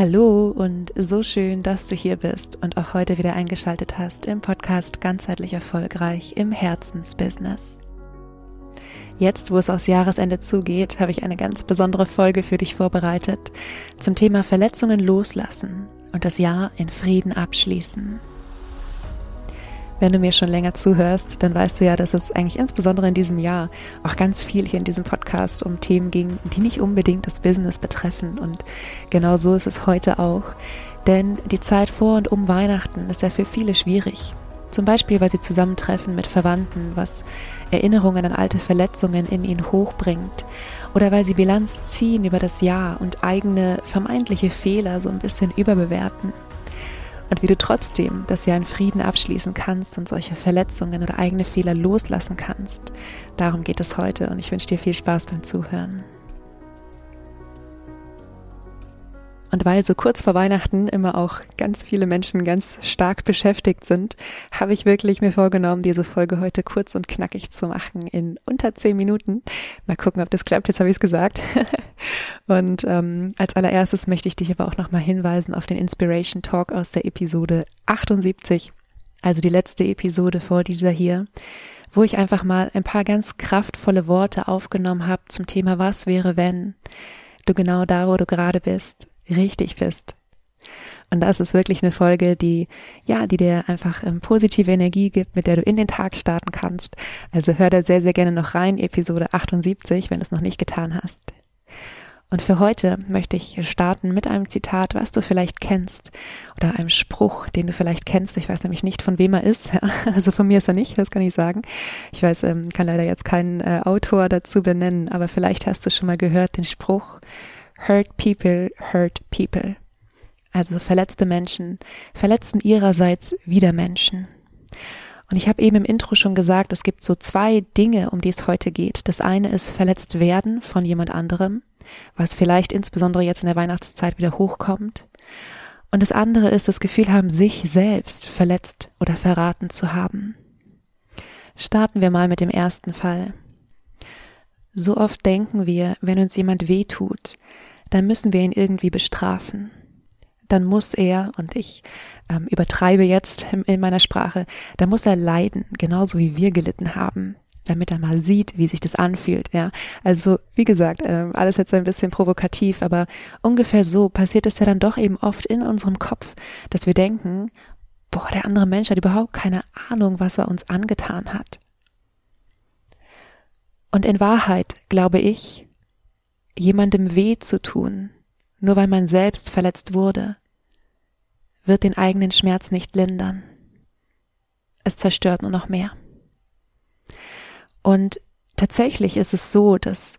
Hallo und so schön, dass du hier bist und auch heute wieder eingeschaltet hast im Podcast Ganzheitlich Erfolgreich im Herzensbusiness. Jetzt, wo es aufs Jahresende zugeht, habe ich eine ganz besondere Folge für dich vorbereitet zum Thema Verletzungen loslassen und das Jahr in Frieden abschließen. Wenn du mir schon länger zuhörst, dann weißt du ja, dass es eigentlich insbesondere in diesem Jahr auch ganz viel hier in diesem Podcast um Themen ging, die nicht unbedingt das Business betreffen. Und genau so ist es heute auch. Denn die Zeit vor und um Weihnachten ist ja für viele schwierig. Zum Beispiel, weil sie zusammentreffen mit Verwandten, was Erinnerungen an alte Verletzungen in ihnen hochbringt. Oder weil sie Bilanz ziehen über das Jahr und eigene vermeintliche Fehler so ein bisschen überbewerten und wie du trotzdem das Jahr in Frieden abschließen kannst und solche Verletzungen oder eigene Fehler loslassen kannst. Darum geht es heute und ich wünsche dir viel Spaß beim Zuhören. Und weil so kurz vor Weihnachten immer auch ganz viele Menschen ganz stark beschäftigt sind, habe ich wirklich mir vorgenommen, diese Folge heute kurz und knackig zu machen in unter zehn Minuten. Mal gucken, ob das klappt. Jetzt habe ich es gesagt. und ähm, als allererstes möchte ich dich aber auch nochmal hinweisen auf den Inspiration Talk aus der Episode 78, also die letzte Episode vor dieser hier wo ich einfach mal ein paar ganz kraftvolle Worte aufgenommen habe zum Thema Was wäre wenn du genau da, wo du gerade bist, richtig bist. Und das ist wirklich eine Folge, die, ja, die dir einfach ähm, positive Energie gibt, mit der du in den Tag starten kannst. Also hör da sehr, sehr gerne noch rein, Episode 78, wenn du es noch nicht getan hast. Und für heute möchte ich starten mit einem Zitat, was du vielleicht kennst oder einem Spruch, den du vielleicht kennst. Ich weiß nämlich nicht, von wem er ist. Also von mir ist er nicht, das kann ich sagen. Ich weiß, ähm, kann leider jetzt keinen äh, Autor dazu benennen, aber vielleicht hast du schon mal gehört den Spruch, Hurt people hurt people. Also verletzte Menschen verletzen ihrerseits wieder Menschen. Und ich habe eben im Intro schon gesagt, es gibt so zwei Dinge, um die es heute geht. Das eine ist verletzt werden von jemand anderem, was vielleicht insbesondere jetzt in der Weihnachtszeit wieder hochkommt. Und das andere ist das Gefühl haben, sich selbst verletzt oder verraten zu haben. Starten wir mal mit dem ersten Fall. So oft denken wir, wenn uns jemand wehtut, dann müssen wir ihn irgendwie bestrafen. Dann muss er, und ich ähm, übertreibe jetzt in, in meiner Sprache, dann muss er leiden, genauso wie wir gelitten haben, damit er mal sieht, wie sich das anfühlt. Ja, also wie gesagt, äh, alles jetzt ein bisschen provokativ, aber ungefähr so passiert es ja dann doch eben oft in unserem Kopf, dass wir denken, boah, der andere Mensch hat überhaupt keine Ahnung, was er uns angetan hat. Und in Wahrheit glaube ich, jemandem weh zu tun, nur weil man selbst verletzt wurde, wird den eigenen Schmerz nicht lindern. Es zerstört nur noch mehr. Und tatsächlich ist es so, dass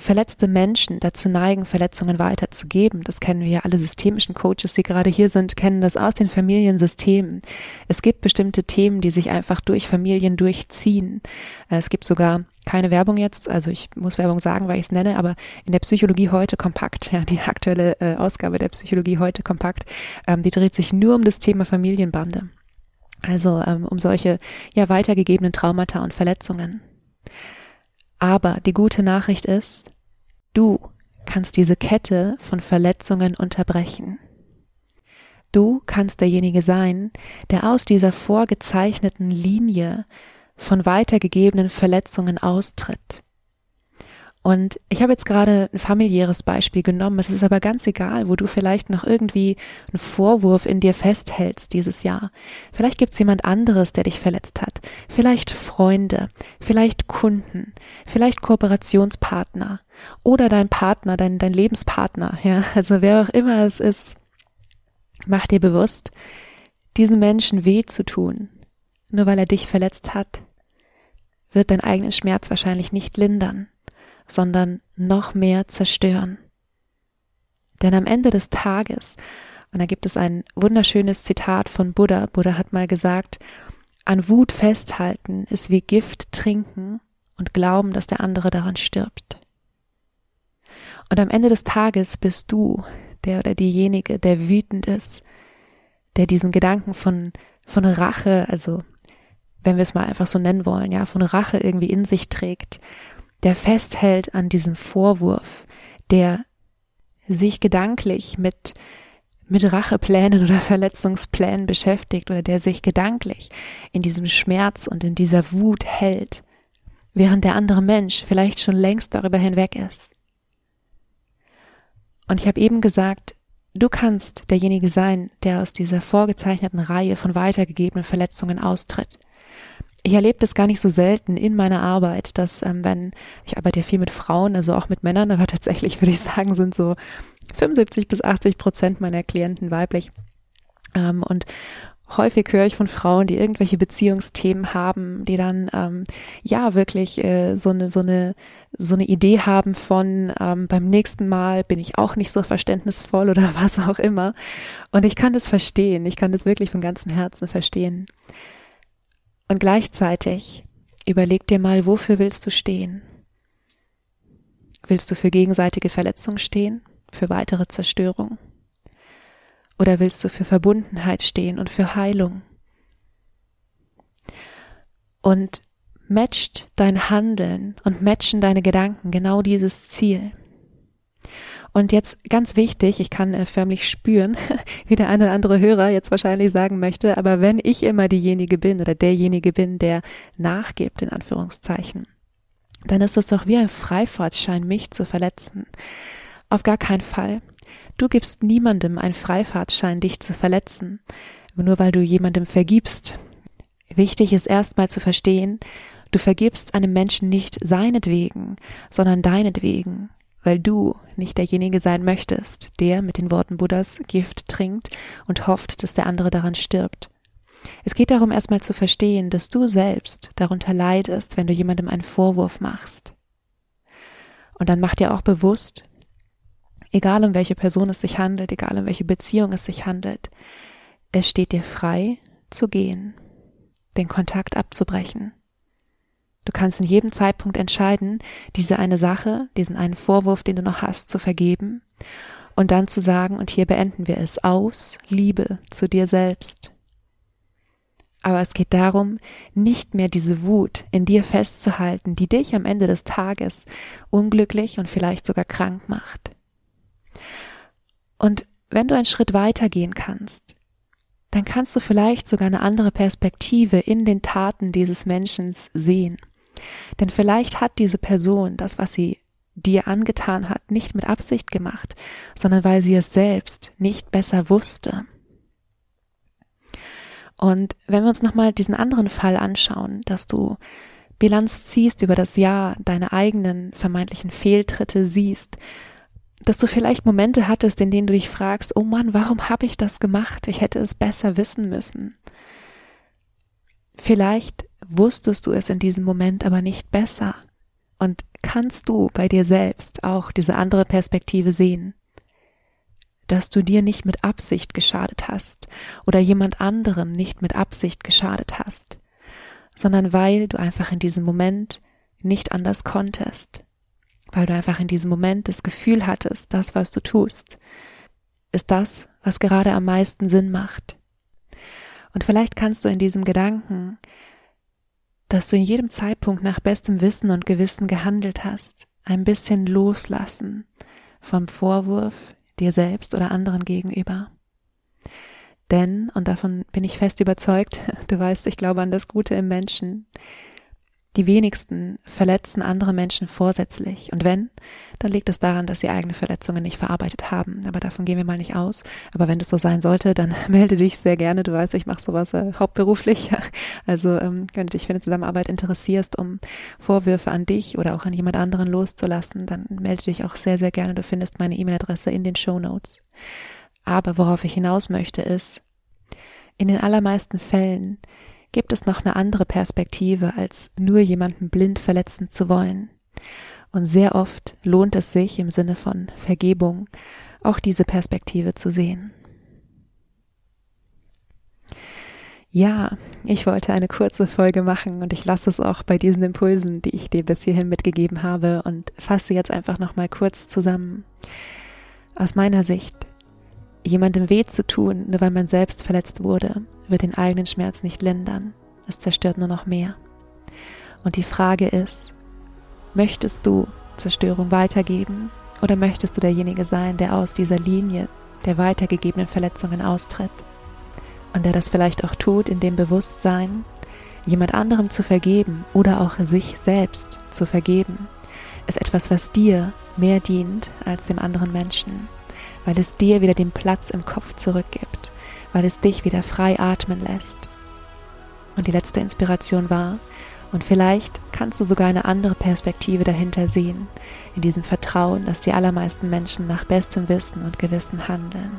verletzte Menschen dazu neigen, Verletzungen weiterzugeben. Das kennen wir ja alle systemischen Coaches, die gerade hier sind, kennen das aus den Familiensystemen. Es gibt bestimmte Themen, die sich einfach durch Familien durchziehen. Es gibt sogar keine Werbung jetzt, also ich muss Werbung sagen, weil ich es nenne, aber in der Psychologie heute kompakt, ja, die aktuelle äh, Ausgabe der Psychologie heute kompakt, ähm, die dreht sich nur um das Thema Familienbande. Also ähm, um solche ja weitergegebenen Traumata und Verletzungen. Aber die gute Nachricht ist, du kannst diese Kette von Verletzungen unterbrechen. Du kannst derjenige sein, der aus dieser vorgezeichneten Linie von weitergegebenen Verletzungen austritt. Und ich habe jetzt gerade ein familiäres Beispiel genommen. Es ist aber ganz egal, wo du vielleicht noch irgendwie einen Vorwurf in dir festhältst dieses Jahr. Vielleicht gibt es jemand anderes, der dich verletzt hat. Vielleicht Freunde, vielleicht Kunden, vielleicht Kooperationspartner oder dein Partner, dein, dein Lebenspartner. Ja, also wer auch immer es ist, mach dir bewusst, diesen Menschen weh zu tun, nur weil er dich verletzt hat, wird dein eigenen Schmerz wahrscheinlich nicht lindern sondern noch mehr zerstören. Denn am Ende des Tages, und da gibt es ein wunderschönes Zitat von Buddha, Buddha hat mal gesagt, an Wut festhalten ist wie Gift trinken und glauben, dass der andere daran stirbt. Und am Ende des Tages bist du der oder diejenige, der wütend ist, der diesen Gedanken von, von Rache, also wenn wir es mal einfach so nennen wollen, ja, von Rache irgendwie in sich trägt der festhält an diesem Vorwurf, der sich gedanklich mit mit Racheplänen oder Verletzungsplänen beschäftigt oder der sich gedanklich in diesem Schmerz und in dieser Wut hält, während der andere Mensch vielleicht schon längst darüber hinweg ist. Und ich habe eben gesagt, du kannst derjenige sein, der aus dieser vorgezeichneten Reihe von weitergegebenen Verletzungen austritt. Ich erlebe das gar nicht so selten in meiner Arbeit, dass ähm, wenn ich arbeite ja viel mit Frauen, also auch mit Männern, aber tatsächlich würde ich sagen, sind so 75 bis 80 Prozent meiner Klienten weiblich. Ähm, und häufig höre ich von Frauen, die irgendwelche Beziehungsthemen haben, die dann ähm, ja wirklich äh, so eine so eine so eine Idee haben von ähm, beim nächsten Mal bin ich auch nicht so verständnisvoll oder was auch immer. Und ich kann das verstehen. Ich kann das wirklich von ganzem Herzen verstehen. Und gleichzeitig überleg dir mal, wofür willst du stehen? Willst du für gegenseitige Verletzung stehen? Für weitere Zerstörung? Oder willst du für Verbundenheit stehen und für Heilung? Und matcht dein Handeln und matchen deine Gedanken genau dieses Ziel. Und jetzt ganz wichtig, ich kann äh, förmlich spüren, wie der eine oder andere Hörer jetzt wahrscheinlich sagen möchte, aber wenn ich immer diejenige bin oder derjenige bin, der nachgibt, in Anführungszeichen, dann ist es doch wie ein Freifahrtschein, mich zu verletzen. Auf gar keinen Fall. Du gibst niemandem einen Freifahrtschein, dich zu verletzen, nur weil du jemandem vergibst. Wichtig ist erstmal zu verstehen, du vergibst einem Menschen nicht seinetwegen, sondern deinetwegen, weil du nicht derjenige sein möchtest, der mit den Worten Buddhas Gift trinkt und hofft, dass der andere daran stirbt. Es geht darum, erstmal zu verstehen, dass du selbst darunter leidest, wenn du jemandem einen Vorwurf machst. Und dann mach dir auch bewusst, egal um welche Person es sich handelt, egal um welche Beziehung es sich handelt, es steht dir frei zu gehen, den Kontakt abzubrechen. Du kannst in jedem Zeitpunkt entscheiden, diese eine Sache, diesen einen Vorwurf, den du noch hast, zu vergeben und dann zu sagen, und hier beenden wir es aus Liebe zu dir selbst. Aber es geht darum, nicht mehr diese Wut in dir festzuhalten, die dich am Ende des Tages unglücklich und vielleicht sogar krank macht. Und wenn du einen Schritt weitergehen kannst, dann kannst du vielleicht sogar eine andere Perspektive in den Taten dieses Menschen sehen. Denn vielleicht hat diese Person das, was sie dir angetan hat, nicht mit Absicht gemacht, sondern weil sie es selbst nicht besser wusste. Und wenn wir uns nochmal diesen anderen Fall anschauen, dass du Bilanz ziehst über das Jahr, deine eigenen vermeintlichen Fehltritte siehst, dass du vielleicht Momente hattest, in denen du dich fragst, oh Mann, warum habe ich das gemacht? Ich hätte es besser wissen müssen. Vielleicht wusstest du es in diesem Moment aber nicht besser? Und kannst du bei dir selbst auch diese andere Perspektive sehen, dass du dir nicht mit Absicht geschadet hast oder jemand anderem nicht mit Absicht geschadet hast, sondern weil du einfach in diesem Moment nicht anders konntest. Weil du einfach in diesem Moment das Gefühl hattest, das, was du tust, ist das, was gerade am meisten Sinn macht. Und vielleicht kannst du in diesem Gedanken, dass du in jedem Zeitpunkt nach bestem Wissen und Gewissen gehandelt hast, ein bisschen loslassen vom Vorwurf dir selbst oder anderen gegenüber. Denn, und davon bin ich fest überzeugt, du weißt, ich glaube an das Gute im Menschen, die wenigsten verletzen andere Menschen vorsätzlich. Und wenn, dann liegt es daran, dass sie eigene Verletzungen nicht verarbeitet haben. Aber davon gehen wir mal nicht aus. Aber wenn das so sein sollte, dann melde dich sehr gerne. Du weißt, ich mache sowas äh, hauptberuflich. Also ähm, wenn du dich für eine Zusammenarbeit interessierst, um Vorwürfe an dich oder auch an jemand anderen loszulassen, dann melde dich auch sehr, sehr gerne. Du findest meine E-Mail-Adresse in den Show Notes. Aber worauf ich hinaus möchte, ist, in den allermeisten Fällen gibt es noch eine andere Perspektive, als nur jemanden blind verletzen zu wollen. Und sehr oft lohnt es sich im Sinne von Vergebung, auch diese Perspektive zu sehen. Ja, ich wollte eine kurze Folge machen und ich lasse es auch bei diesen Impulsen, die ich dir bis hierhin mitgegeben habe und fasse jetzt einfach nochmal kurz zusammen. Aus meiner Sicht Jemandem weh zu tun, nur weil man selbst verletzt wurde, wird den eigenen Schmerz nicht lindern. Es zerstört nur noch mehr. Und die Frage ist, möchtest du Zerstörung weitergeben oder möchtest du derjenige sein, der aus dieser Linie der weitergegebenen Verletzungen austritt. Und der das vielleicht auch tut in dem Bewusstsein, jemand anderem zu vergeben oder auch sich selbst zu vergeben, ist etwas, was dir mehr dient als dem anderen Menschen, weil es dir wieder den Platz im Kopf zurückgibt, weil es dich wieder frei atmen lässt. Und die letzte Inspiration war, und vielleicht kannst du sogar eine andere Perspektive dahinter sehen, in diesem Vertrauen, dass die allermeisten Menschen nach bestem Wissen und Gewissen handeln.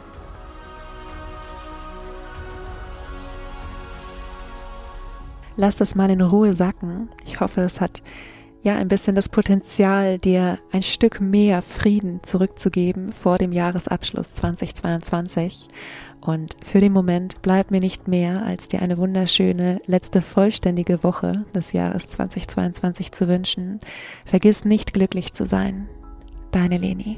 Lass das mal in Ruhe sacken. Ich hoffe, es hat ja ein bisschen das Potenzial, dir ein Stück mehr Frieden zurückzugeben vor dem Jahresabschluss 2022 und für den Moment bleibt mir nicht mehr, als dir eine wunderschöne letzte vollständige Woche des Jahres 2022 zu wünschen. Vergiss nicht glücklich zu sein. Deine Leni.